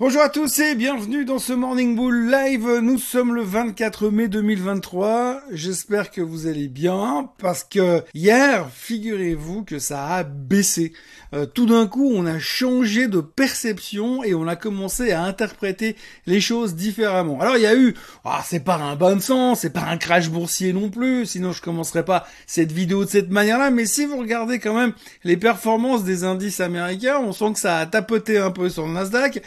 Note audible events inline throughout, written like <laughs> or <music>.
Bonjour à tous et bienvenue dans ce Morning Bull Live. Nous sommes le 24 mai 2023. J'espère que vous allez bien parce que hier, figurez-vous que ça a baissé. Euh, tout d'un coup, on a changé de perception et on a commencé à interpréter les choses différemment. Alors il y a eu, ah, c'est pas un bon sens, c'est pas un crash boursier non plus, sinon je commencerai pas cette vidéo de cette manière-là. Mais si vous regardez quand même les performances des indices américains, on sent que ça a tapoté un peu sur le Nasdaq.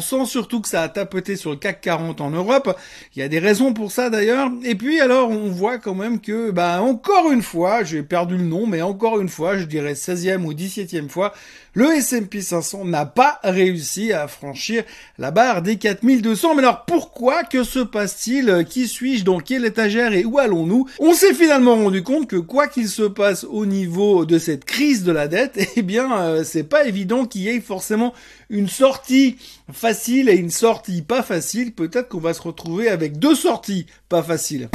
Sent surtout que ça a tapoté sur le CAC 40 en Europe. Il y a des raisons pour ça d'ailleurs. Et puis alors on voit quand même que, bah encore une fois, j'ai perdu le nom, mais encore une fois, je dirais 16e ou 17e fois, le S&P 500 n'a pas réussi à franchir la barre des 4200. Mais alors pourquoi Que se passe-t-il? Qui suis-je? Dans quelle étagère Et où allons-nous? On s'est finalement rendu compte que quoi qu'il se passe au niveau de cette crise de la dette, <laughs> eh bien euh, c'est pas évident qu'il y ait forcément une sortie facile et une sortie pas facile. Peut-être qu'on va se retrouver avec deux sorties pas faciles.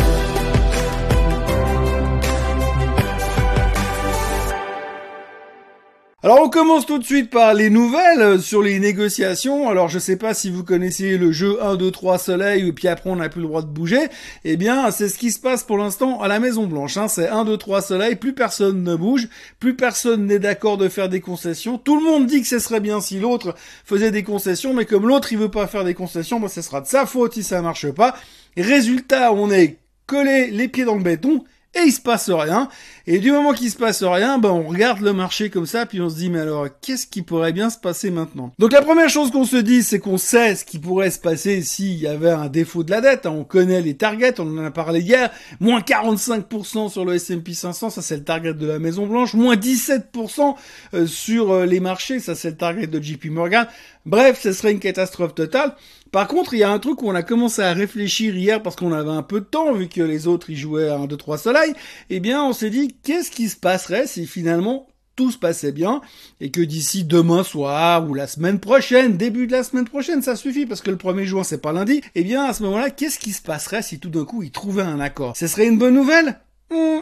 Alors on commence tout de suite par les nouvelles sur les négociations. Alors je sais pas si vous connaissez le jeu 1, 2, 3 soleil et puis après on n'a plus le droit de bouger. Eh bien c'est ce qui se passe pour l'instant à la Maison Blanche. Hein. C'est 1, 2, 3 soleil, plus personne ne bouge, plus personne n'est d'accord de faire des concessions. Tout le monde dit que ce serait bien si l'autre faisait des concessions, mais comme l'autre il veut pas faire des concessions, ben, ce sera de sa faute si ça marche pas. Résultat, on est collé les pieds dans le béton et il se passe rien. Et du moment qu'il se passe rien, ben on regarde le marché comme ça, puis on se dit mais alors qu'est-ce qui pourrait bien se passer maintenant? Donc la première chose qu'on se dit, c'est qu'on sait ce qui pourrait se passer s'il y avait un défaut de la dette. On connaît les targets, on en a parlé hier. Moins 45% sur le S&P 500, ça c'est le target de la Maison Blanche. Moins 17% euh, sur euh, les marchés, ça c'est le target de JP Morgan. Bref, ce serait une catastrophe totale. Par contre, il y a un truc où on a commencé à réfléchir hier parce qu'on avait un peu de temps vu que les autres y jouaient à 1, 2, 3 soleil. Eh bien, on s'est dit, qu'est-ce qui se passerait si finalement tout se passait bien et que d'ici demain soir ou la semaine prochaine, début de la semaine prochaine, ça suffit parce que le 1er juin c'est pas lundi, eh bien à ce moment-là, qu'est-ce qui se passerait si tout d'un coup ils trouvaient un accord? Ce serait une bonne nouvelle? Hmm,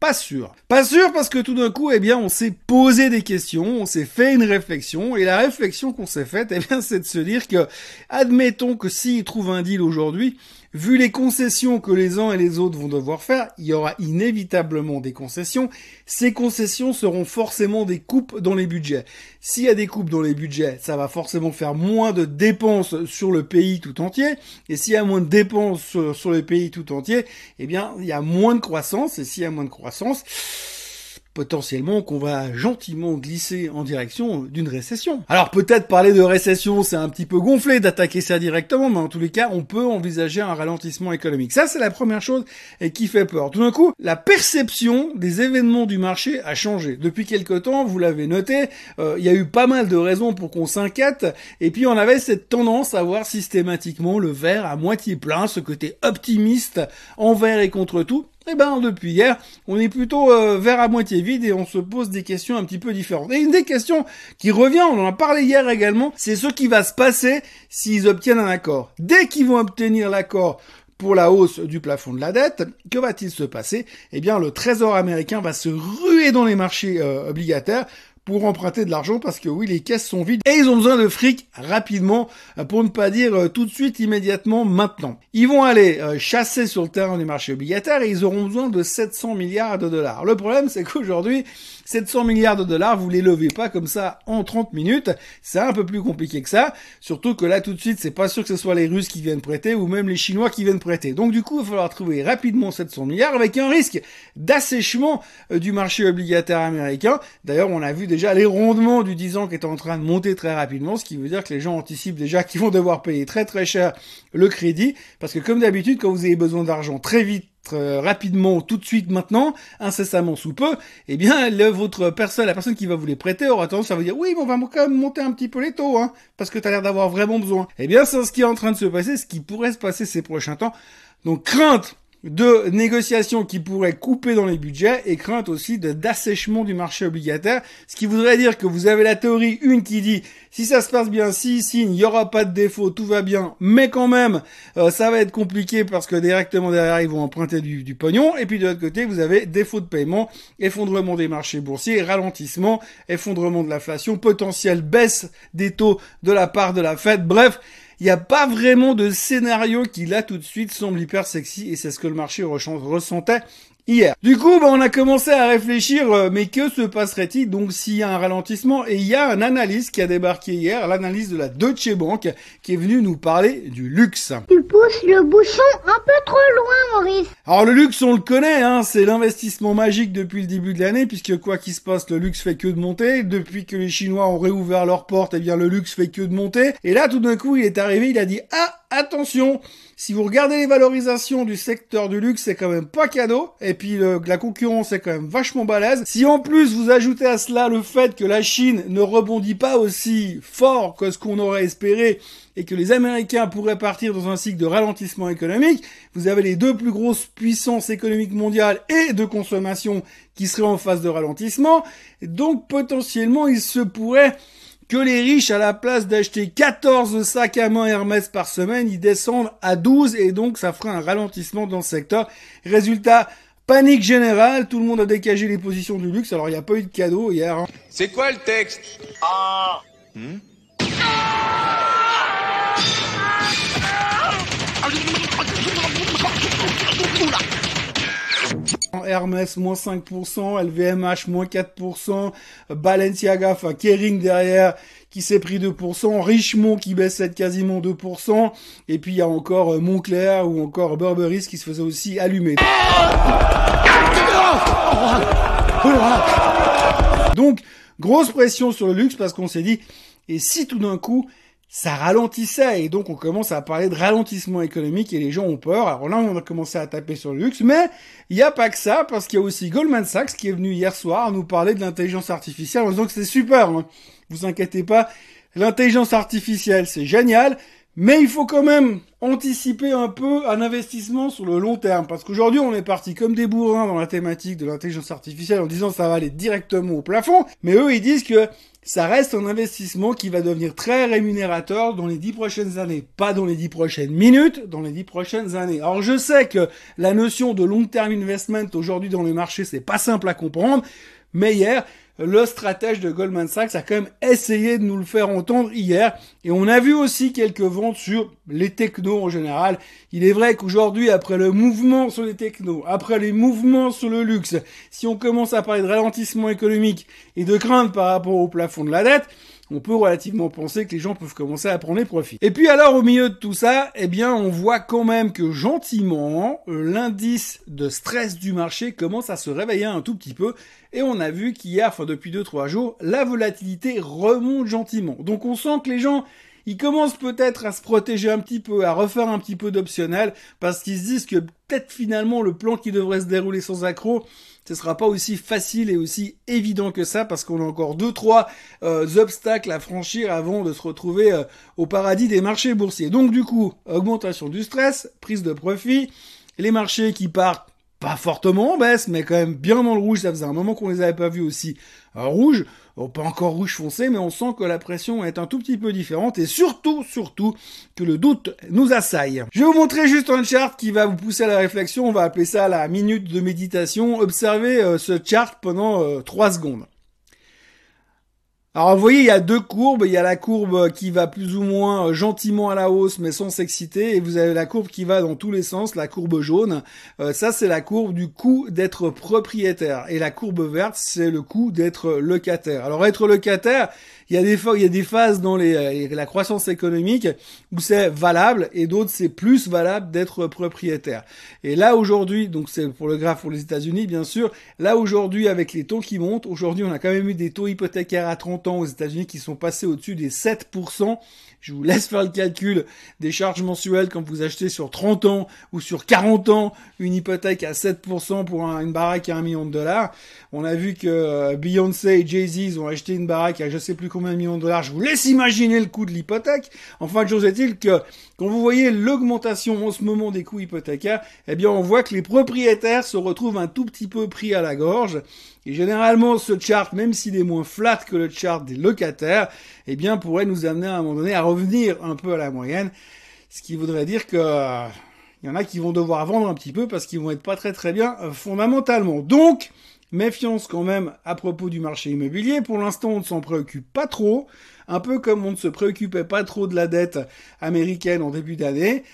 pas sûr. Pas sûr parce que tout d'un coup, eh bien, on s'est posé des questions, on s'est fait une réflexion, et la réflexion qu'on s'est faite, eh bien, c'est de se dire que, admettons que s'ils trouvent un deal aujourd'hui, Vu les concessions que les uns et les autres vont devoir faire, il y aura inévitablement des concessions. Ces concessions seront forcément des coupes dans les budgets. S'il y a des coupes dans les budgets, ça va forcément faire moins de dépenses sur le pays tout entier. Et s'il y a moins de dépenses sur, le pays tout entier, eh bien, il y a moins de croissance. Et s'il y a moins de croissance, potentiellement qu'on va gentiment glisser en direction d'une récession. Alors peut-être parler de récession, c'est un petit peu gonflé d'attaquer ça directement, mais en tous les cas, on peut envisager un ralentissement économique. Ça, c'est la première chose et qui fait peur. Tout d'un coup, la perception des événements du marché a changé. Depuis quelque temps, vous l'avez noté, euh, il y a eu pas mal de raisons pour qu'on s'inquiète, et puis on avait cette tendance à voir systématiquement le verre à moitié plein, ce côté optimiste envers et contre tout. Eh ben depuis hier, on est plutôt euh, vers à moitié vide et on se pose des questions un petit peu différentes. Et une des questions qui revient, on en a parlé hier également, c'est ce qui va se passer s'ils obtiennent un accord. Dès qu'ils vont obtenir l'accord pour la hausse du plafond de la dette, que va-t-il se passer? Eh bien, le Trésor américain va se ruer dans les marchés euh, obligataires pour emprunter de l'argent parce que oui, les caisses sont vides et ils ont besoin de fric rapidement, euh, pour ne pas dire euh, tout de suite, immédiatement, maintenant. Ils vont aller euh, chasser sur le terrain du marché obligataire et ils auront besoin de 700 milliards de dollars. Le problème, c'est qu'aujourd'hui, 700 milliards de dollars, vous les levez pas comme ça en 30 minutes. C'est un peu plus compliqué que ça. Surtout que là, tout de suite, c'est pas sûr que ce soit les Russes qui viennent prêter ou même les Chinois qui viennent prêter. Donc du coup, il va falloir trouver rapidement 700 milliards avec un risque d'assèchement du marché obligataire américain. D'ailleurs, on a vu déjà les rendements du 10 ans qui est en train de monter très rapidement, ce qui veut dire que les gens anticipent déjà qu'ils vont devoir payer très très cher le crédit, parce que comme d'habitude, quand vous avez besoin d'argent très vite, rapidement, tout de suite, maintenant, incessamment sous peu, eh bien, votre personne, la personne qui va vous les prêter aura tendance à vous dire, oui, mais on va quand même monter un petit peu les taux, hein, parce que tu as l'air d'avoir vraiment besoin. Eh bien, c'est ce qui est en train de se passer, ce qui pourrait se passer ces prochains temps. Donc, crainte de négociations qui pourraient couper dans les budgets et crainte aussi d'assèchement du marché obligataire, ce qui voudrait dire que vous avez la théorie une qui dit si ça se passe bien, si signe, il n'y aura pas de défaut, tout va bien, mais quand même, euh, ça va être compliqué parce que directement derrière, ils vont emprunter du, du pognon, et puis de l'autre côté, vous avez défaut de paiement, effondrement des marchés boursiers, ralentissement, effondrement de l'inflation, potentielle baisse des taux de la part de la Fed, bref, il n'y a pas vraiment de scénario qui là tout de suite semble hyper sexy et c'est ce que le marché ressentait hier. Du coup, bah, on a commencé à réfléchir, euh, mais que se passerait-il donc s'il y a un ralentissement Et il y a un analyste qui a débarqué hier, l'analyse de la Deutsche Bank, qui est venu nous parler du luxe. Tu pousses le bouchon un peu trop loin, Maurice. Alors le luxe, on le connaît, hein, c'est l'investissement magique depuis le début de l'année, puisque quoi qu'il se passe, le luxe fait que de monter. Depuis que les Chinois ont réouvert leurs portes, eh bien le luxe fait que de monter. Et là, tout d'un coup, il est arrivé, il a dit ah attention, si vous regardez les valorisations du secteur du luxe, c'est quand même pas cadeau. Et puis la concurrence est quand même vachement balèze. Si en plus vous ajoutez à cela le fait que la Chine ne rebondit pas aussi fort que ce qu'on aurait espéré et que les Américains pourraient partir dans un cycle de ralentissement économique, vous avez les deux plus grosses puissances économiques mondiales et de consommation qui seraient en phase de ralentissement. Donc potentiellement, il se pourrait que les riches, à la place d'acheter 14 sacs à main Hermès par semaine, ils descendent à 12 et donc ça fera un ralentissement dans le secteur. Résultat, panique générale, tout le monde a décagé les positions du luxe, alors il n'y a pas eu de cadeau hier. Hein. C'est quoi le texte? Ah hmm? Hermès moins 5%, LVMH moins 4%, Balenciaga, enfin Kering derrière qui s'est pris 2%, Richemont qui baissait quasiment 2%, et puis il y a encore euh, Montclair ou encore Burberry qui se faisait aussi allumer. Donc, grosse pression sur le luxe parce qu'on s'est dit, et si tout d'un coup, ça ralentissait et donc on commence à parler de ralentissement économique et les gens ont peur. Alors là, on a commencé à taper sur le luxe, mais il n'y a pas que ça parce qu'il y a aussi Goldman Sachs qui est venu hier soir nous parler de l'intelligence artificielle en disant que c'est super. Hein. Vous inquiétez pas, l'intelligence artificielle c'est génial, mais il faut quand même anticiper un peu un investissement sur le long terme. Parce qu'aujourd'hui, on est parti comme des bourrins dans la thématique de l'intelligence artificielle en disant ça va aller directement au plafond. Mais eux, ils disent que ça reste un investissement qui va devenir très rémunérateur dans les dix prochaines années. Pas dans les dix prochaines minutes, dans les dix prochaines années. Alors je sais que la notion de long term investment aujourd'hui dans les marchés, c'est pas simple à comprendre. Mais hier, le stratège de Goldman Sachs a quand même essayé de nous le faire entendre hier. Et on a vu aussi quelques ventes sur les technos en général. Il est vrai qu'aujourd'hui, après le mouvement sur les technos, après les mouvements sur le luxe, si on commence à parler de ralentissement économique et de crainte par rapport au plafond de la dette, on peut relativement penser que les gens peuvent commencer à prendre les profits. Et puis alors au milieu de tout ça, eh bien on voit quand même que gentiment l'indice de stress du marché commence à se réveiller un tout petit peu et on a vu qu'hier, enfin depuis 2-3 jours, la volatilité remonte gentiment. Donc on sent que les gens ils commencent peut-être à se protéger un petit peu, à refaire un petit peu d'optionnel, parce qu'ils se disent que peut-être finalement le plan qui devrait se dérouler sans accroc, ce sera pas aussi facile et aussi évident que ça parce qu'on a encore deux trois euh, obstacles à franchir avant de se retrouver euh, au paradis des marchés boursiers. Donc du coup, augmentation du stress, prise de profit, les marchés qui partent pas fortement en baisse, mais quand même bien dans le rouge. Ça faisait un moment qu'on les avait pas vus aussi euh, rouges. pas encore rouge foncé, mais on sent que la pression est un tout petit peu différente et surtout, surtout, que le doute nous assaille. Je vais vous montrer juste un chart qui va vous pousser à la réflexion. On va appeler ça la minute de méditation. Observez euh, ce chart pendant 3 euh, secondes. Alors vous voyez, il y a deux courbes. Il y a la courbe qui va plus ou moins euh, gentiment à la hausse, mais sans s'exciter. Et vous avez la courbe qui va dans tous les sens, la courbe jaune. Euh, ça, c'est la courbe du coût d'être propriétaire. Et la courbe verte, c'est le coût d'être locataire. Alors être locataire, il y a des il y a des phases dans les, euh, la croissance économique où c'est valable et d'autres c'est plus valable d'être propriétaire. Et là aujourd'hui, donc c'est pour le graphe pour les États-Unis bien sûr, là aujourd'hui avec les taux qui montent, aujourd'hui on a quand même eu des taux hypothécaires à 30 ans aux États-Unis qui sont passés au-dessus des 7%. Je vous laisse faire le calcul des charges mensuelles quand vous achetez sur 30 ans ou sur 40 ans une hypothèque à 7% pour une baraque à 1 million de dollars. On a vu que euh, Beyoncé et Jay-Z ont acheté une baraque à je sais plus combien de millions de dollars. Je vous laisse imaginer le coût de l'hypothèque. Enfin, chose est-il que quand vous voyez l'augmentation en ce moment des coûts hypothécaires, eh bien, on voit que les propriétaires se retrouvent un tout petit peu pris à la gorge. Et généralement, ce chart, même s'il est moins flat que le chart des locataires, eh bien, pourrait nous amener à un moment donné à revenir un peu à la moyenne. Ce qui voudrait dire que il y en a qui vont devoir vendre un petit peu parce qu'ils vont être pas très très bien euh, fondamentalement. Donc, méfiance quand même à propos du marché immobilier. Pour l'instant, on ne s'en préoccupe pas trop. Un peu comme on ne se préoccupait pas trop de la dette américaine en début d'année.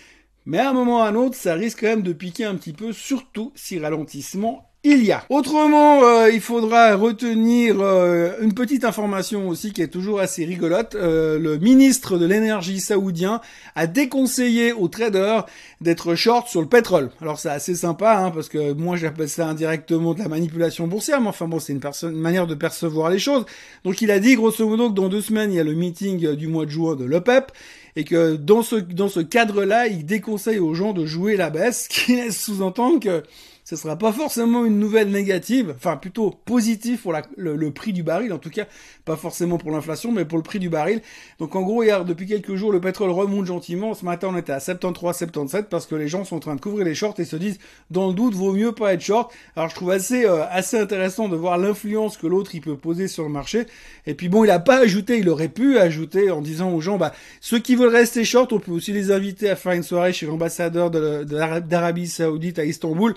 Mais à un moment ou à un autre, ça risque quand même de piquer un petit peu, surtout si ralentissement il y a. Autrement, euh, il faudra retenir euh, une petite information aussi qui est toujours assez rigolote. Euh, le ministre de l'énergie saoudien a déconseillé aux traders d'être short sur le pétrole. Alors c'est assez sympa, hein, parce que moi j'appelle ça indirectement de la manipulation boursière, mais enfin bon, c'est une, une, manière de percevoir les choses. Donc il a dit grosso modo que dans deux semaines, il y a le meeting du mois de juin de l'OPEP, et que dans ce, dans ce cadre-là, il déconseille aux gens de jouer la baisse, <laughs> qui laisse sous-entendre que ce sera pas forcément une nouvelle négative, enfin plutôt positive pour le, prix du baril, en tout cas pas forcément pour l'inflation, mais pour le prix du baril. Donc en gros, hier, depuis quelques jours, le pétrole remonte gentiment. Ce matin, on était à 73, 77 parce que les gens sont en train de couvrir les shorts et se disent, dans le doute, vaut mieux pas être short. Alors je trouve assez euh, assez intéressant de voir l'influence que l'autre il peut poser sur le marché. Et puis bon, il a pas ajouté, il aurait pu ajouter en disant aux gens, bah ceux qui veulent rester short, on peut aussi les inviter à faire une soirée chez l'ambassadeur d'Arabie Saoudite à Istanbul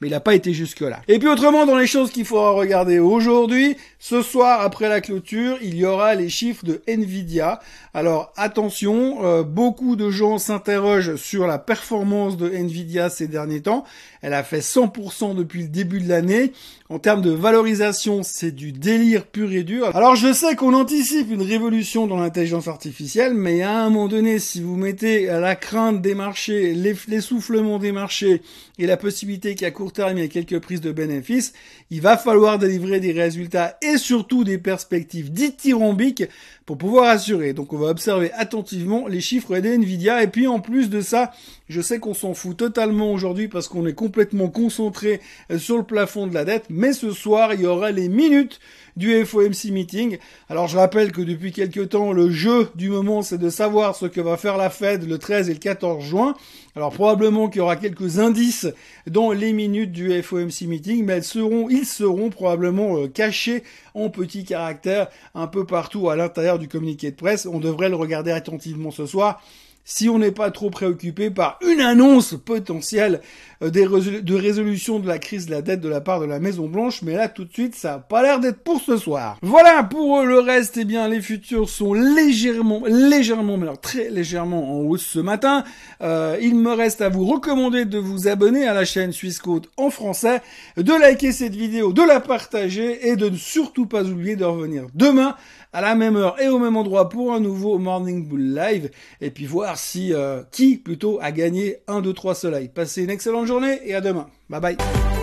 mais il n'a pas été jusque-là. Et puis autrement, dans les choses qu'il faudra regarder aujourd'hui, ce soir, après la clôture, il y aura les chiffres de Nvidia. Alors attention, euh, beaucoup de gens s'interrogent sur la performance de Nvidia ces derniers temps. Elle a fait 100% depuis le début de l'année. En termes de valorisation, c'est du délire pur et dur. Alors je sais qu'on anticipe une révolution dans l'intelligence artificielle, mais à un moment donné, si vous mettez la crainte des marchés, l'essoufflement des marchés et la possibilité qu'à court terme y ait quelques prises de bénéfices, il va falloir délivrer des résultats et surtout des perspectives dithyrambiques pour pouvoir assurer. Donc on va observer attentivement les chiffres des Nvidia et puis en plus de ça, je sais qu'on s'en fout totalement aujourd'hui parce qu'on est complètement concentré euh, sur le plafond de la dette, mais ce soir il y aura les minutes du FOMC meeting. Alors je rappelle que depuis quelques temps, le jeu du moment c'est de savoir ce que va faire la Fed le 13 et le 14 juin. Alors probablement qu'il y aura quelques indices dans les minutes du FOMC meeting, mais elles seront, ils seront probablement euh, cachés en petits caractères un peu partout à l'intérieur du communiqué de presse. On devrait le regarder attentivement ce soir si on n'est pas trop préoccupé par une annonce potentielle euh, de résolution de la crise de la dette de la part de la Maison Blanche, mais là tout de suite ça n'a pas l'air d'être pour ce soir. Voilà pour le reste, eh bien les futurs sont légèrement, légèrement, mais alors très légèrement en hausse ce matin. Euh, il me reste à vous recommander de vous abonner à la chaîne Suisse en français, de liker cette vidéo, de la partager et de ne surtout pas oublier de revenir demain à la même heure et au même endroit pour un nouveau Morning Bull Live et puis voir si euh, qui plutôt a gagné 1, 2, 3 soleil. Passez une excellente journée et à demain. Bye bye.